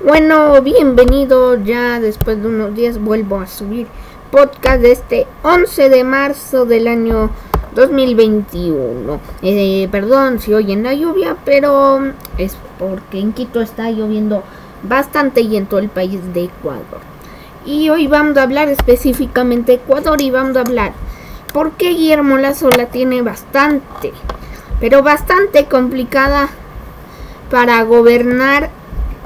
Bueno, bienvenido. Ya después de unos días vuelvo a subir podcast de este 11 de marzo del año 2021. Eh, perdón si oyen la lluvia, pero es porque en Quito está lloviendo bastante y en todo el país de Ecuador. Y hoy vamos a hablar específicamente de Ecuador y vamos a hablar por qué Guillermo Lazo la tiene bastante, pero bastante complicada para gobernar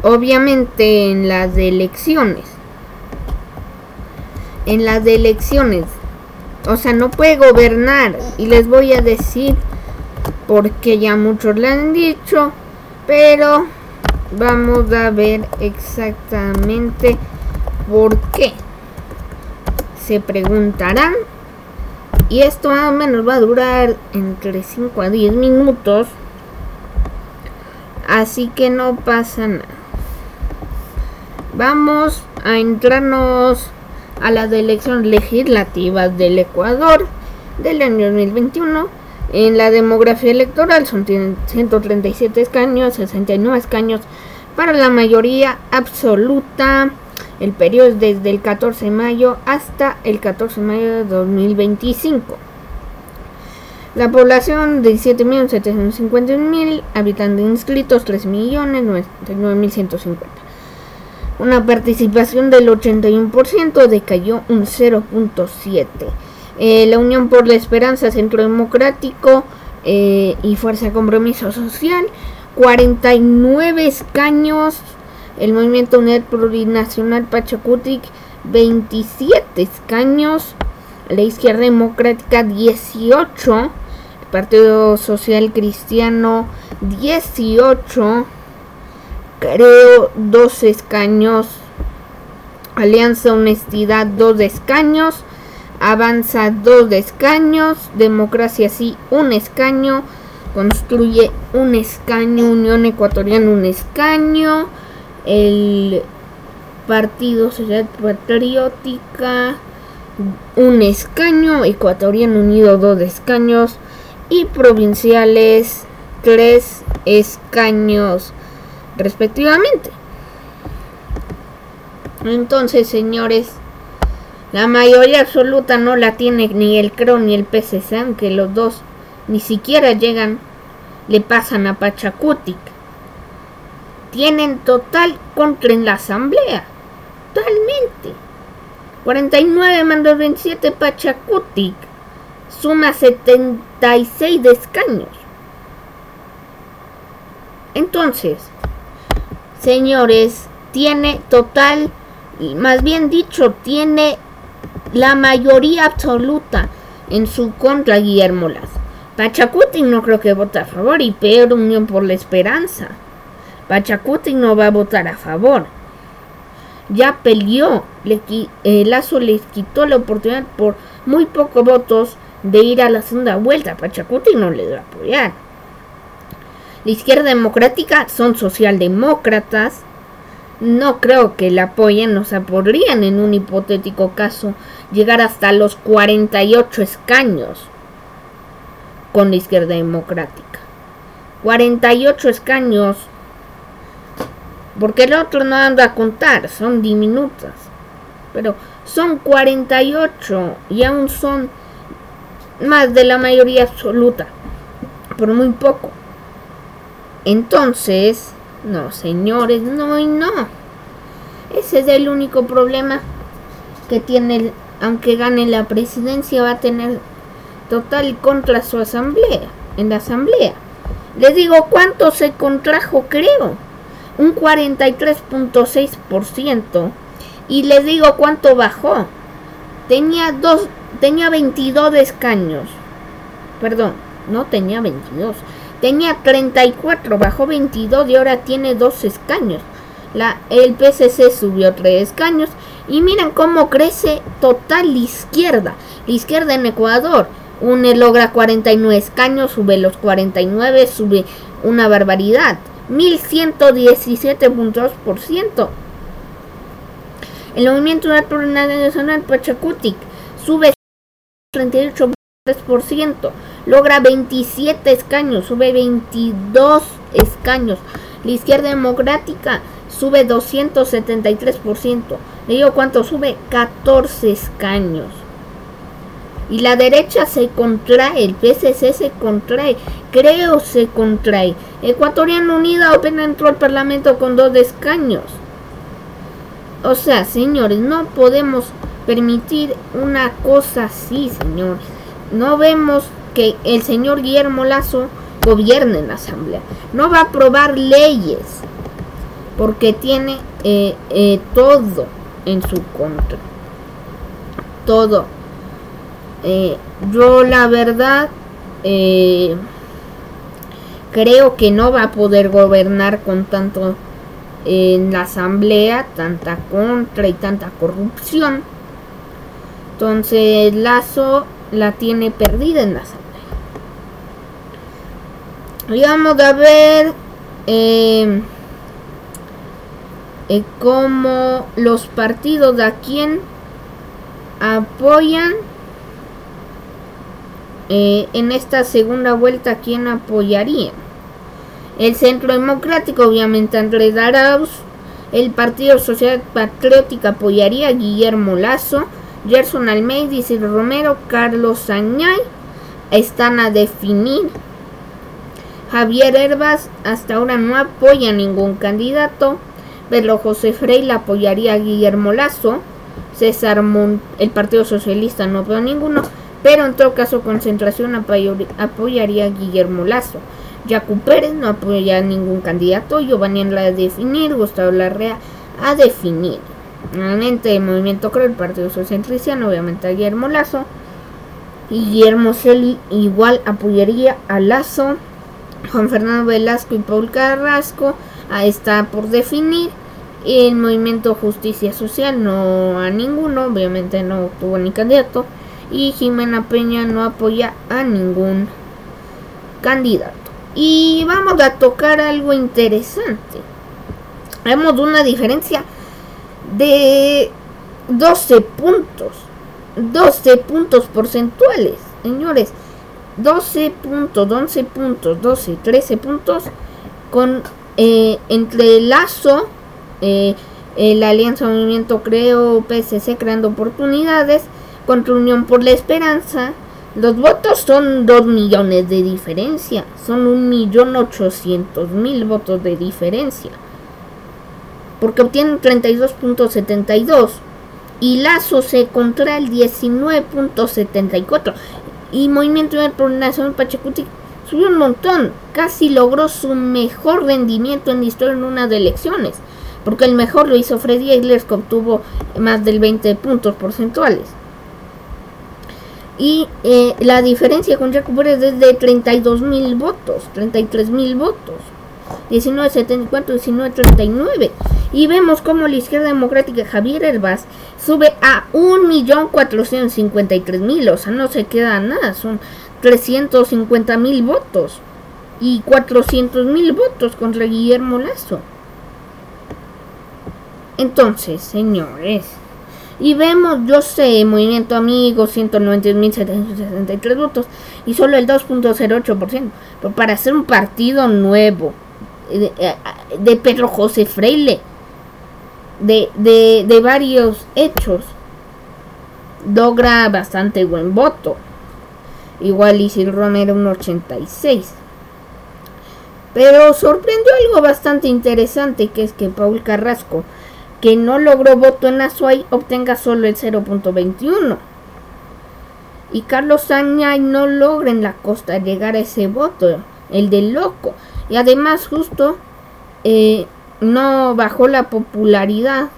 obviamente en las elecciones. En las elecciones. O sea, no puede gobernar. Y les voy a decir porque ya muchos le han dicho. Pero vamos a ver exactamente por qué. Se preguntarán. Y esto más o menos va a durar entre 5 a 10 minutos. Así que no pasa nada. Vamos a entrarnos a las elecciones legislativas del Ecuador del año 2021. En la demografía electoral son 137 escaños, 69 escaños para la mayoría absoluta. El periodo es desde el 14 de mayo hasta el 14 de mayo de 2025. La población de 17.751.000 habitantes inscritos 3.099.150. Una participación del 81% decayó un 0.7. Eh, la Unión por la Esperanza, Centro Democrático eh, y Fuerza de Compromiso Social, 49 escaños. El Movimiento Unidad Plurinacional Pachacutic, 27 escaños. La Izquierda Democrática, 18. El Partido Social Cristiano, 18 creo dos escaños. Alianza Honestidad dos escaños. Avanza dos escaños. Democracia sí un escaño. Construye un escaño. Unión Ecuatoriana un escaño. El Partido Social Patriótica un escaño. Ecuatoriano Unido dos escaños. Y provinciales tres escaños respectivamente. Entonces, señores, la mayoría absoluta no la tiene ni el CRO ni el PCC, aunque los dos ni siquiera llegan, le pasan a Pachacutic. Tienen total contra en la asamblea. Totalmente. 49 mandos 27 Pachacutic. Suma 76 de escaños. Entonces, señores, tiene total, más bien dicho, tiene la mayoría absoluta en su contra Guillermo Lazo. Pachacuti no creo que vote a favor y peor Unión por la Esperanza. Pachacuti no va a votar a favor. Ya peleó, le, eh, Lazo les quitó la oportunidad por muy pocos votos de ir a la segunda vuelta. Pachacuti no le va a apoyar. La izquierda democrática son socialdemócratas. No creo que la apoyen, o sea, podrían en un hipotético caso llegar hasta los 48 escaños con la izquierda democrática. 48 escaños, porque el otro no anda a contar, son diminutas. Pero son 48 y aún son más de la mayoría absoluta, por muy poco. Entonces, no, señores, no y no. Ese es el único problema que tiene, aunque gane la presidencia, va a tener total contra su asamblea, en la asamblea. Les digo cuánto se contrajo, creo. Un 43.6%. Y les digo cuánto bajó. Tenía dos, tenía 22 escaños. Perdón, no tenía 22 Tenía 34, bajó 22 y ahora tiene 2 escaños. La, el PCC subió 3 escaños. Y miren cómo crece total la izquierda. La izquierda en Ecuador. UNE logra 49 escaños, sube los 49, sube una barbaridad. 1117.2%. El movimiento nacional Pachacutic sube 38 3%, logra 27 escaños, sube 22 escaños. La izquierda democrática sube 273%. Le digo cuánto sube 14 escaños. Y la derecha se contrae, el PSC se contrae, creo se contrae. Ecuatoriano Unida apenas entró al Parlamento con dos escaños. O sea, señores, no podemos permitir una cosa así, señores. No vemos que el señor Guillermo Lazo gobierne en la Asamblea. No va a aprobar leyes porque tiene eh, eh, todo en su contra. Todo. Eh, yo la verdad creo que no va a poder gobernar con tanto en la asamblea, tanta contra y tanta corrupción. Entonces Lazo la tiene perdida en la asamblea. Y vamos a ver eh, eh, cómo los partidos a quien apoyan eh, en esta segunda vuelta, quién apoyaría. El Centro Democrático, obviamente Andrés Arauz. El Partido Social Patriótico apoyaría a Guillermo Lazo. Gerson Almeida, Isidro Romero, Carlos Añay están a definir. Javier Herbas hasta ahora no apoya a ningún candidato. pero José Freire apoyaría a Guillermo Lazo. César el Partido Socialista no apoya a ninguno. Pero en todo caso, Concentración apoyaría a Guillermo Lazo. Jacu Pérez no apoya a ningún candidato. Giovanni la a definir. Gustavo Larrea a definir. Nuevamente el movimiento creo el Partido Social Cristiano, obviamente a Guillermo Lazo. Guillermo Celi igual apoyaría a Lazo. Juan Fernando Velasco y Paul Carrasco está por definir. El movimiento Justicia Social no a ninguno, obviamente no tuvo ni candidato. Y Jimena Peña no apoya a ningún candidato. Y vamos a tocar algo interesante. Vemos una diferencia de 12 puntos. 12 puntos porcentuales, señores. 12 puntos, 11 puntos, 12, 13 puntos con eh, entre lazo, eh, la Alianza Movimiento Creo, PSC creando oportunidades, contra Unión por la Esperanza. Los votos son 2 millones de diferencia, son 1.800.000 votos de diferencia porque obtienen 32.72 y Lazo se contra el 19.74 y Movimiento de Nacional Pachacuti subió un montón, casi logró su mejor rendimiento en la historia en una de elecciones, porque el mejor lo hizo Freddy Eglers que obtuvo más del 20 puntos porcentuales. Y eh, la diferencia con Jacob es de 32 mil votos, 33 mil votos. 1974, 1939. Y vemos como la izquierda democrática Javier Herbaz sube a 1.453.000. O sea, no se queda nada. Son 350.000 votos. Y 400.000 votos contra Guillermo Lazo. Entonces, señores. Y vemos, yo sé, Movimiento Amigo, 191.763 votos y solo el 2.08%. Pero para hacer un partido nuevo, de, eh, de Pedro José Freile, de, de, varios hechos, logra bastante buen voto. Igual Isil Romero un 86. Pero sorprendió algo bastante interesante, que es que Paul Carrasco, que no logró voto en Azuay, obtenga solo el 0.21. Y Carlos Sañay no logra en la costa llegar a ese voto, el del loco. Y además justo eh, no bajó la popularidad.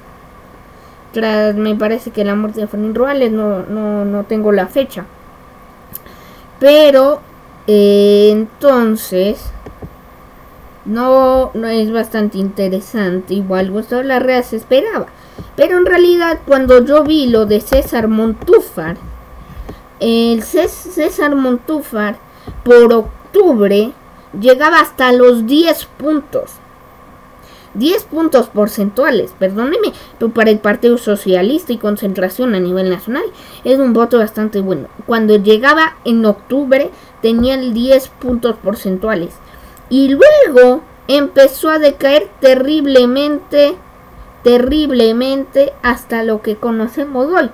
Tras, me parece que la muerte de Fernández Ruales, no, no, tengo la fecha. Pero eh, entonces no, no es bastante interesante. Igual Gustavo Larrea se esperaba. Pero en realidad cuando yo vi lo de César Montúfar, el César Montúfar por octubre llegaba hasta los 10 puntos. 10 puntos porcentuales, perdóneme, pero para el Partido Socialista y Concentración a nivel nacional es un voto bastante bueno. Cuando llegaba en octubre tenían 10 puntos porcentuales. Y luego empezó a decaer terriblemente, terriblemente hasta lo que conocemos hoy.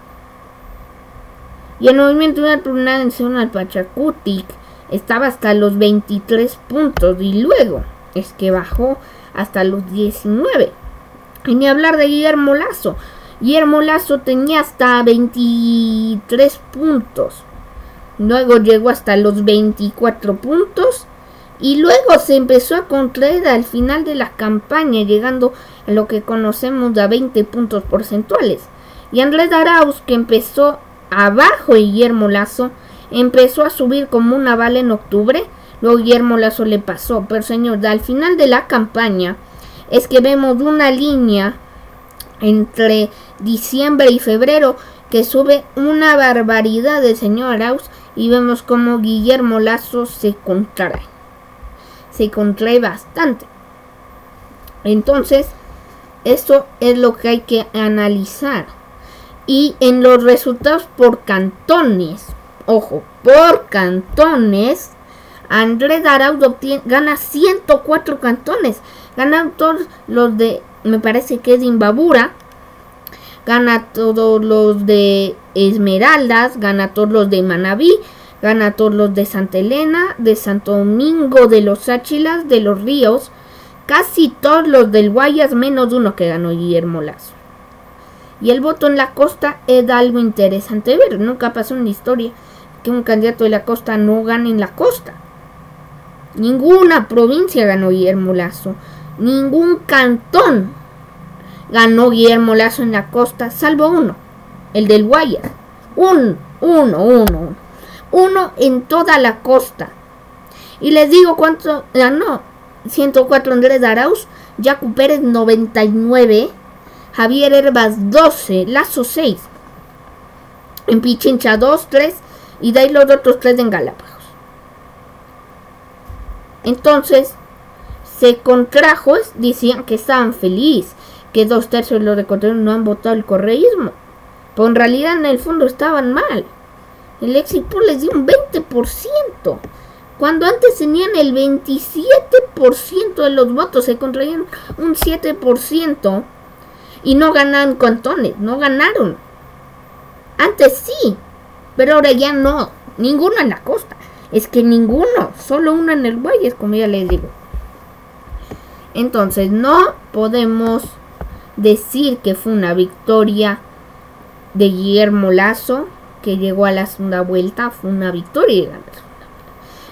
Y el movimiento nacional Pachacutic estaba hasta los 23 puntos y luego es que bajó hasta los 19. Y ni hablar de Guillermo Lazo. Guillermo Lazo tenía hasta 23 puntos. Luego llegó hasta los 24 puntos. Y luego se empezó a contraer al final de la campaña, llegando a lo que conocemos a 20 puntos porcentuales. Y Andrés Arauz, que empezó abajo Guillermo Lazo, empezó a subir como una bala en octubre. Luego Guillermo Lazo le pasó. Pero señor, al final de la campaña es que vemos una línea entre diciembre y febrero que sube una barbaridad del señor Arauz y vemos como Guillermo Lazo se contrae. Se contrae bastante. Entonces, esto es lo que hay que analizar. Y en los resultados por cantones, ojo, por cantones, Andrés Arauz gana 104 cantones. Ganan todos los de, me parece que es Imbabura. Gana todos los de Esmeraldas. Gana todos los de Manabí. Gana todos los de Santa Elena. De Santo Domingo, de los Áchilas, de los Ríos. Casi todos los del Guayas, menos uno que ganó Guillermo Lazo. Y el voto en la costa es algo interesante ver. Nunca pasó en la historia que un candidato de la costa no gane en la costa. Ninguna provincia ganó Guillermo Lazo. Ningún cantón ganó Guillermo Lazo en la costa, salvo uno, el del Guayas. Un, uno, uno, uno en toda la costa. Y les digo cuánto ganó. 104 Andrés Arauz, Jacu Pérez 99, Javier Herbas 12, Lazo 6, en Pichincha 2, 3 y de ahí los otros 3 en Galápagos. Entonces, se contrajo, decían que estaban felices, que dos tercios de los ecuatorianos no han votado el correísmo. Pero en realidad en el fondo estaban mal. El éxito les dio un 20%. Cuando antes tenían el 27% de los votos, se contraían un 7% y no ganaron cantones, no ganaron. Antes sí, pero ahora ya no. Ninguno en la costa. Es que ninguno, solo uno en el valle, como ya les digo. Entonces no podemos decir que fue una victoria de Guillermo Lazo que llegó a la segunda vuelta. Fue una victoria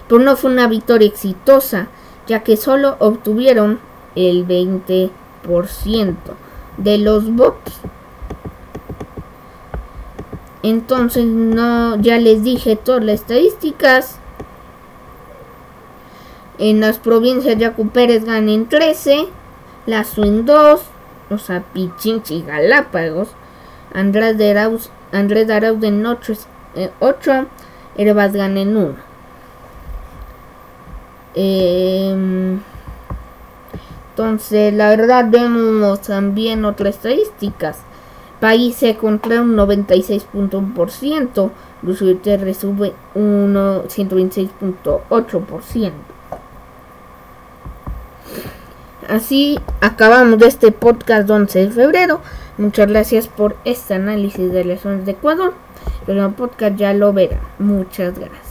Pero no fue una victoria exitosa, ya que solo obtuvieron el 20% de los votos. Entonces no, ya les dije todas las estadísticas. En las provincias de Pérez ganan 13, Lazo en 2, o sea, Pichinchi y Galápagos, Andrés de Arauz, Andrés de Arauz en 8, eh, 8 Herbas gana en 1. Eh, entonces, la verdad, vemos también otras estadísticas. País se contra un 96.1%, Luz Terre sube un 126.8%. Así acabamos este podcast 11 de febrero. Muchas gracias por este análisis de elecciones de Ecuador. El podcast ya lo verá. Muchas gracias.